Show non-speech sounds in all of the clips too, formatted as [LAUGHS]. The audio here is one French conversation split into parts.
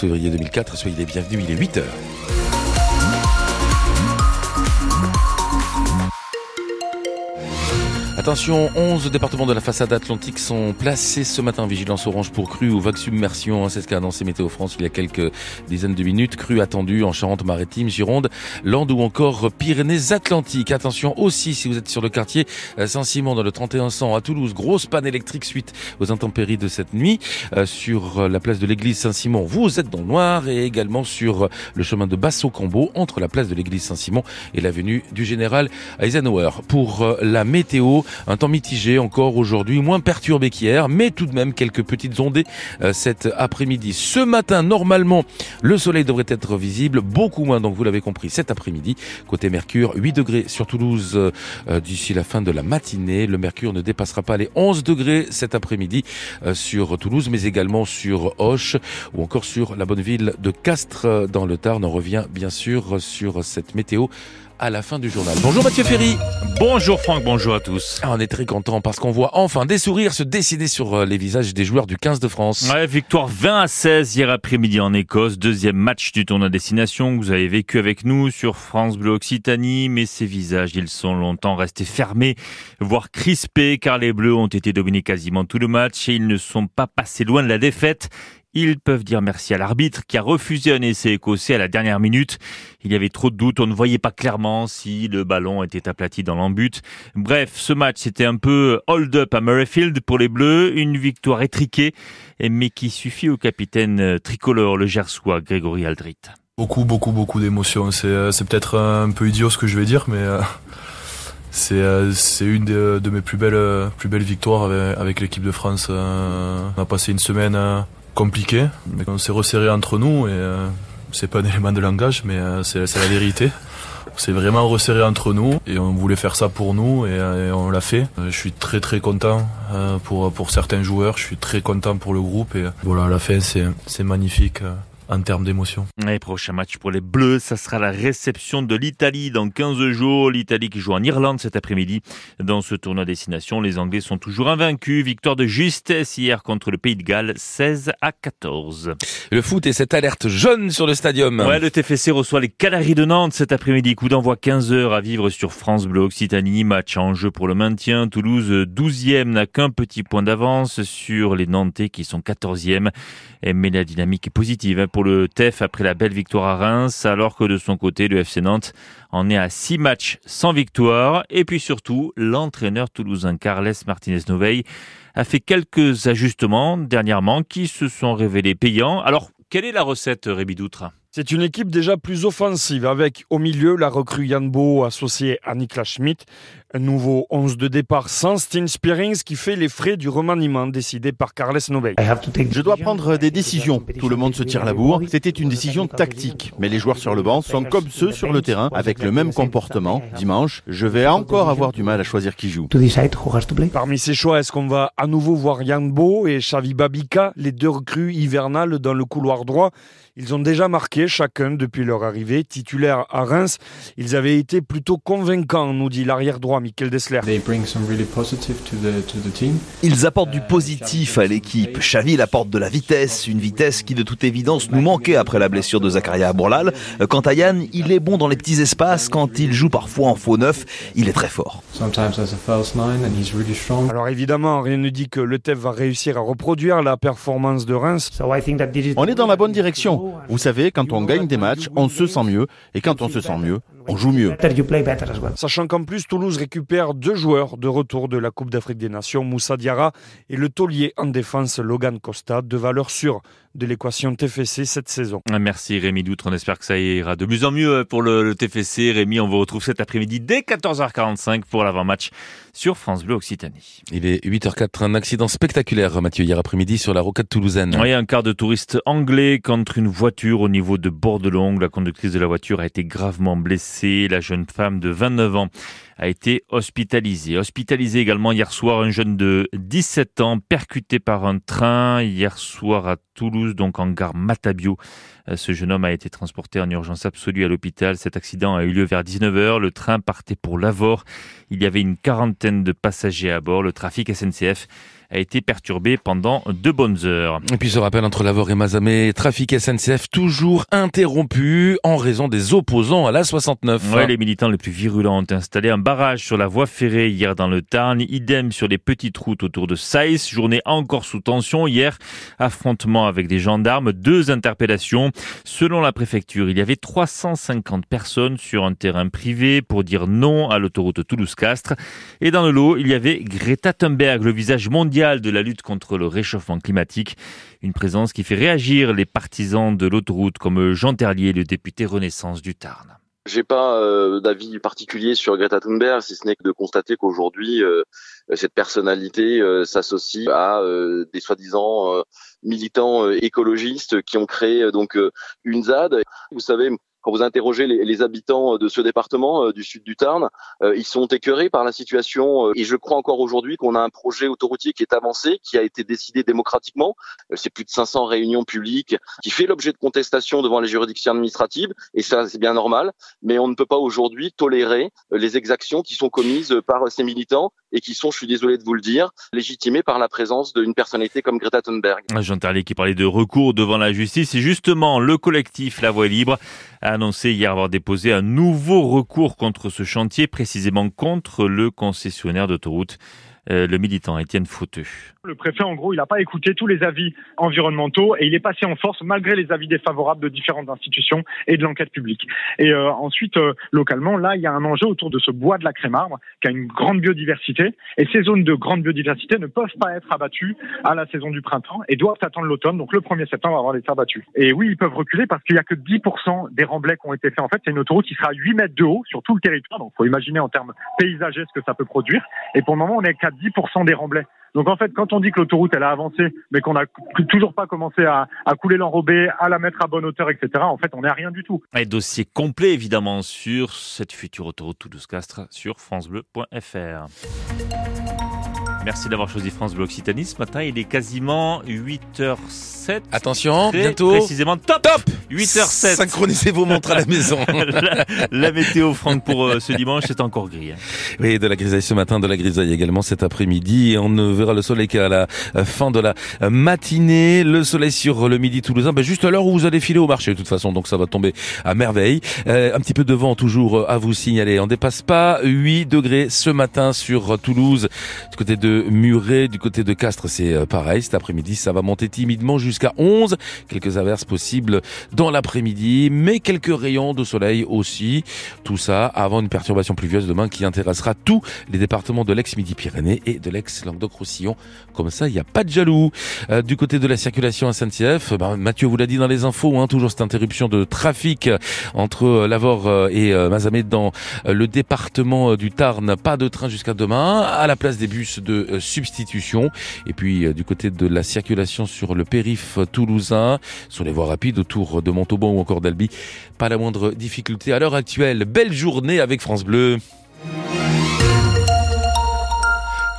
février 2004. Soyez les bienvenus, il est 8h. Attention, 11 départements de la façade atlantique sont placés ce matin vigilance orange pour crue ou vague submersion. C'est ce qu'a annoncé Météo France il y a quelques dizaines de minutes. Crue attendue en Charente-Maritime, Gironde, Landes ou encore Pyrénées-Atlantiques. Attention aussi si vous êtes sur le quartier Saint-Simon dans le 3100 à Toulouse. Grosse panne électrique suite aux intempéries de cette nuit. Euh, sur la place de l'église Saint-Simon, vous êtes dans le noir et également sur le chemin de Basso-Cambo entre la place de l'église Saint-Simon et l'avenue du Général Eisenhower. Pour euh, la météo, un temps mitigé encore aujourd'hui, moins perturbé qu'hier, mais tout de même quelques petites ondées euh, cet après-midi. Ce matin, normalement, le soleil devrait être visible, beaucoup moins, donc vous l'avez compris, cet après-midi. Côté Mercure, 8 degrés sur Toulouse euh, euh, d'ici la fin de la matinée. Le Mercure ne dépassera pas les 11 degrés cet après-midi sur Toulouse, mais également sur Hoche ou encore sur la bonne ville de Castres dans le Tarn. On revient bien sûr sur cette météo à la fin du journal. Bonjour Mathieu Ferry. Bonjour Franck, bonjour à tous. Ah, on est très content parce qu'on voit enfin des sourires se dessiner sur euh, les visages des joueurs du 15 de France. Ouais, victoire 20 à 16 hier après-midi en Écosse, deuxième match du tournoi destination que vous avez vécu avec nous sur France Bleu Occitanie, mais ces visages, ils sont longtemps restés fermés, voire crispés car les Bleus ont été dominés quasiment tout le match et ils ne sont pas passés loin de la défaite. Ils peuvent dire merci à l'arbitre qui a refusé un essai écossais à la dernière minute. Il y avait trop de doutes, on ne voyait pas clairement si le ballon était aplati dans l'embut. Bref, ce match c'était un peu hold-up à Murrayfield pour les Bleus, une victoire étriquée, mais qui suffit au capitaine tricolore, le Gersois Grégory Aldrit. Beaucoup, beaucoup, beaucoup d'émotions. C'est, euh, peut-être un peu idiot ce que je vais dire, mais euh, c'est, euh, c'est une de, mes plus belles, plus belles victoires avec l'équipe de France. On a passé une semaine compliqué, mais on s'est resserré entre nous et euh, c'est pas un élément de langage, mais euh, c'est la vérité. On s'est vraiment resserré entre nous et on voulait faire ça pour nous et, euh, on l'a fait. Je suis très très content pour, pour certains joueurs, je suis très content pour le groupe et voilà, à la fin c'est magnifique en termes d'émotion. Et prochain match pour les Bleus, ça sera la réception de l'Italie dans 15 jours. L'Italie qui joue en Irlande cet après-midi. Dans ce tournoi destination, les Anglais sont toujours invaincus. Victoire de justesse hier contre le Pays de Galles, 16 à 14. Le foot et cette alerte jaune sur le stadium. Ouais, le TFC reçoit les Canaries de Nantes cet après-midi. Coup d'envoi 15 heures à vivre sur France Bleu Occitanie. Match en jeu pour le maintien. Toulouse 12e n'a qu'un petit point d'avance sur les Nantais qui sont 14e. Mais la dynamique est positive pour le TEF après la belle victoire à Reims, alors que de son côté, le FC Nantes en est à six matchs sans victoire. Et puis surtout, l'entraîneur toulousain Carles Martinez-Noveil a fait quelques ajustements dernièrement qui se sont révélés payants. Alors, quelle est la recette, Rémi Doutre? C'est une équipe déjà plus offensive avec au milieu la recrue Janbo associée à Niklas Schmidt, un nouveau 11 de départ sans Steen Spearings qui fait les frais du remaniement décidé par Carles Nobel. Je dois prendre des décisions. Tout le monde se tire la bourre. C'était une décision tactique. Mais les joueurs sur le banc sont comme ceux sur le terrain avec le même comportement. Dimanche, je vais encore avoir du mal à choisir qui joue. Parmi ces choix, est-ce qu'on va à nouveau voir Janbo et Xavi Babika, les deux recrues hivernales dans le couloir droit? Ils ont déjà marqué chacun depuis leur arrivée. Titulaire à Reims, ils avaient été plutôt convaincants, nous dit l'arrière droit Michael Dessler. Ils apportent du positif à l'équipe. Xavi il apporte de la vitesse, une vitesse qui de toute évidence nous manquait après la blessure de Zakaria Bourlal. Quant à Yann, il est bon dans les petits espaces. Quand il joue parfois en faux neuf, il est très fort. Alors évidemment, rien ne dit que le TEF va réussir à reproduire la performance de Reims. On est dans la bonne direction. Vous savez, quand on gagne des matchs, on se sent mieux. Et quand on se sent mieux, on joue mieux. Sachant qu'en plus, Toulouse récupère deux joueurs de retour de la Coupe d'Afrique des Nations, Moussa Diarra et le taulier en défense Logan Costa, de valeur sûre de l'équation TFC cette saison. Merci Rémi Doutre, on espère que ça ira de mieux en mieux pour le, TFC. Rémi, on vous retrouve cet après-midi dès 14h45 pour l'avant-match sur France Bleu Occitanie. Il est 8h04, un accident spectaculaire, Mathieu, hier après-midi sur la rocade toulousaine. Oui, un quart de touristes anglais contre une voiture au niveau de Bordelongue. La conductrice de la voiture a été gravement blessée. La jeune femme de 29 ans a été hospitalisé. Hospitalisé également hier soir un jeune de 17 ans percuté par un train hier soir à Toulouse, donc en gare Matabio. Euh, ce jeune homme a été transporté en urgence absolue à l'hôpital. Cet accident a eu lieu vers 19h. Le train partait pour Lavore. Il y avait une quarantaine de passagers à bord. Le trafic SNCF a été perturbé pendant deux bonnes heures. Et puis ce rappel entre Lavore et Mazamé, trafic SNCF toujours interrompu en raison des opposants à la 69. Ouais, les militants les plus virulents ont installé un barrage sur la voie ferrée hier dans le Tarn, idem sur les petites routes autour de Saïs, journée encore sous tension hier, affrontement avec des gendarmes, deux interpellations. Selon la préfecture, il y avait 350 personnes sur un terrain privé pour dire non à l'autoroute Toulouse-Castres. Et dans le lot, il y avait Greta Thunberg, le visage mondial de la lutte contre le réchauffement climatique. Une présence qui fait réagir les partisans de l'autoroute comme Jean Terlier, le député Renaissance du Tarn. J'ai pas euh, d'avis particulier sur Greta Thunberg, si ce n'est que de constater qu'aujourd'hui, euh, cette personnalité euh, s'associe à des soi-disant militants écologistes qui ont créé donc une ZAD. Vous savez, quand vous interrogez les, les, habitants de ce département euh, du sud du Tarn, euh, ils sont écœurés par la situation. Euh, et je crois encore aujourd'hui qu'on a un projet autoroutier qui est avancé, qui a été décidé démocratiquement. C'est plus de 500 réunions publiques, qui fait l'objet de contestations devant les juridictions administratives. Et ça, c'est bien normal. Mais on ne peut pas aujourd'hui tolérer les exactions qui sont commises par ces militants et qui sont, je suis désolé de vous le dire, légitimées par la présence d'une personnalité comme Greta Thunberg. Jean Terlier qui parlait de recours devant la justice. Et justement, le collectif La Voix libre a annoncé hier avoir déposé un nouveau recours contre ce chantier, précisément contre le concessionnaire d'autoroute. Euh, le militant Étienne Fauteux. Le préfet, en gros, il n'a pas écouté tous les avis environnementaux et il est passé en force malgré les avis défavorables de différentes institutions et de l'enquête publique. Et euh, ensuite, euh, localement, là, il y a un enjeu autour de ce bois de la Crémarbre qui a une grande biodiversité. Et ces zones de grande biodiversité ne peuvent pas être abattues à la saison du printemps et doivent attendre l'automne, donc le 1er septembre avant d'être abattues. Et oui, ils peuvent reculer parce qu'il n'y a que 10% des remblais qui ont été faits. En fait, c'est une autoroute qui sera à 8 mètres de haut sur tout le territoire. Donc, il faut imaginer en termes paysagers ce que ça peut produire. Et pour le moment, on est qu'à 10% des remblais. Donc en fait, quand on dit que l'autoroute elle a avancé, mais qu'on n'a toujours pas commencé à, couler l'enrobé, à la mettre à bonne hauteur, etc. En fait, on n'est à rien du tout. Un dossier complet évidemment sur cette future autoroute Toulouse-Castres sur francebleu.fr. Merci d'avoir choisi France Bleu Occitanie. Ce matin, il est quasiment 8h07. Attention, bientôt. Précisément top. Top 8h07. Synchronisez vos montres à la [LAUGHS] maison. la, météo, Franck, pour euh, ce dimanche, c'est encore gris. Hein. Oui, de la grisaille ce matin, de la grisaille également cet après-midi. On ne verra le soleil qu'à la euh, fin de la euh, matinée. Le soleil sur le midi toulousain, ben juste à l'heure où vous allez filer au marché de toute façon. Donc ça va tomber à merveille. un petit peu de vent toujours à vous signaler. On dépasse pas 8 degrés ce matin sur Toulouse, du côté de Muret, du côté de Castres, c'est euh, pareil. Cet après-midi, ça va monter timidement jusqu'à 11. Quelques averses possibles dans l'après-midi, mais quelques rayons de soleil aussi. Tout ça avant une perturbation pluvieuse demain qui intéressera tous les départements de l'ex-Midi-Pyrénées et de l'ex-Languedoc-Roussillon. Comme ça, il n'y a pas de jaloux. Euh, du côté de la circulation à SNCF, ben, Mathieu vous l'a dit dans les infos, hein, toujours cette interruption de trafic entre euh, Lavore et Mazamet dans le département du Tarn. Pas de train jusqu'à demain. À la place des bus de euh, substitution. Et puis euh, du côté de la circulation sur le périph toulousain, sur les voies rapides autour de Montauban ou encore d'Albi, pas la moindre difficulté à l'heure actuelle. Belle journée avec France Bleu.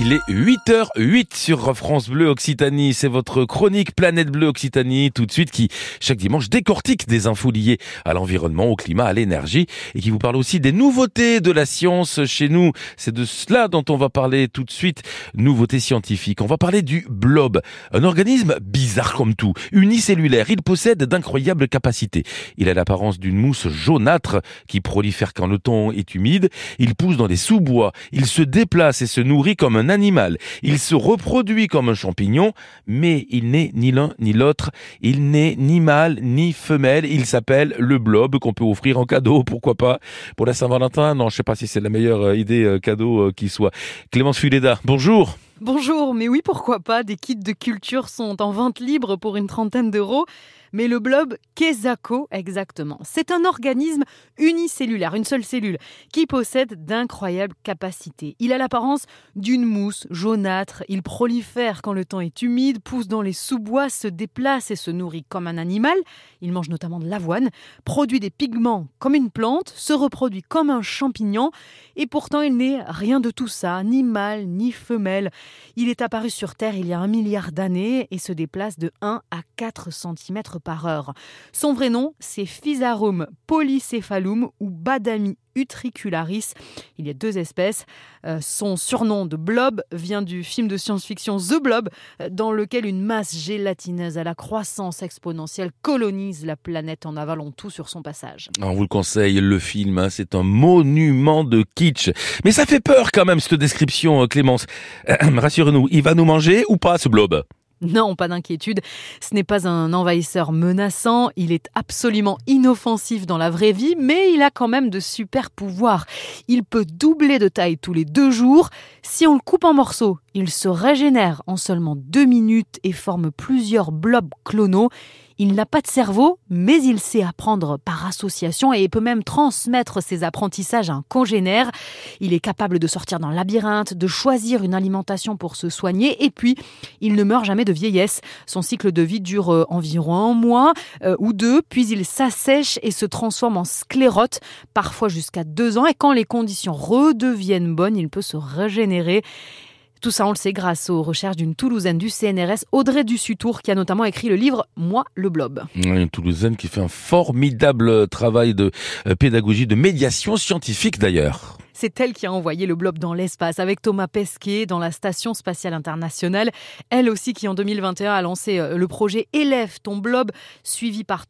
Il est 8h08 sur France Bleu Occitanie. C'est votre chronique Planète Bleu Occitanie tout de suite qui, chaque dimanche, décortique des infos liées à l'environnement, au climat, à l'énergie et qui vous parle aussi des nouveautés de la science chez nous. C'est de cela dont on va parler tout de suite. Nouveautés scientifiques. On va parler du blob. Un organisme bizarre comme tout. Unicellulaire. Il possède d'incroyables capacités. Il a l'apparence d'une mousse jaunâtre qui prolifère quand le temps est humide. Il pousse dans les sous-bois. Il se déplace et se nourrit comme un animal. Il se reproduit comme un champignon, mais il n'est ni l'un ni l'autre. Il n'est ni mâle ni femelle. Il s'appelle le blob qu'on peut offrir en cadeau, pourquoi pas, pour la Saint-Valentin. Non, je sais pas si c'est la meilleure euh, idée euh, cadeau euh, qui soit. Clémence Fuleda, bonjour. Bonjour, mais oui, pourquoi pas Des kits de culture sont en vente libre pour une trentaine d'euros. Mais le blob, Kesako exactement C'est un organisme unicellulaire, une seule cellule, qui possède d'incroyables capacités. Il a l'apparence d'une mousse jaunâtre, il prolifère quand le temps est humide, pousse dans les sous-bois, se déplace et se nourrit comme un animal. Il mange notamment de l'avoine, produit des pigments comme une plante, se reproduit comme un champignon, et pourtant il n'est rien de tout ça, ni mâle ni femelle. Il est apparu sur Terre il y a un milliard d'années et se déplace de 1 à 4 cm par heure. Son vrai nom, c'est Physarum polycephalum ou Badami utricularis. Il y a deux espèces. Euh, son surnom de blob vient du film de science-fiction The Blob, euh, dans lequel une masse gélatineuse à la croissance exponentielle colonise la planète en avalant tout sur son passage. On vous le conseille, le film, hein, c'est un monument de kitsch. Mais ça fait peur quand même, cette description, euh, Clémence. [CLEARS THROAT] Rassure-nous, il va nous manger ou pas ce blob? Non, pas d'inquiétude. Ce n'est pas un envahisseur menaçant. Il est absolument inoffensif dans la vraie vie, mais il a quand même de super pouvoirs. Il peut doubler de taille tous les deux jours. Si on le coupe en morceaux, il se régénère en seulement deux minutes et forme plusieurs blobs clonaux. Il n'a pas de cerveau, mais il sait apprendre par association et peut même transmettre ses apprentissages à un congénère. Il est capable de sortir d'un labyrinthe, de choisir une alimentation pour se soigner et puis il ne meurt jamais de vieillesse. Son cycle de vie dure euh, environ un mois euh, ou deux, puis il s'assèche et se transforme en sclérote, parfois jusqu'à deux ans. Et quand les conditions redeviennent bonnes, il peut se régénérer. Tout ça, on le sait grâce aux recherches d'une Toulousaine du CNRS, Audrey Dussutour, qui a notamment écrit le livre Moi, le blob. Une Toulousaine qui fait un formidable travail de euh, pédagogie, de médiation scientifique d'ailleurs. C'est elle qui a envoyé le blob dans l'espace avec Thomas Pesquet dans la Station spatiale internationale. Elle aussi qui en 2021 a lancé euh, le projet Élève ton blob, suivi par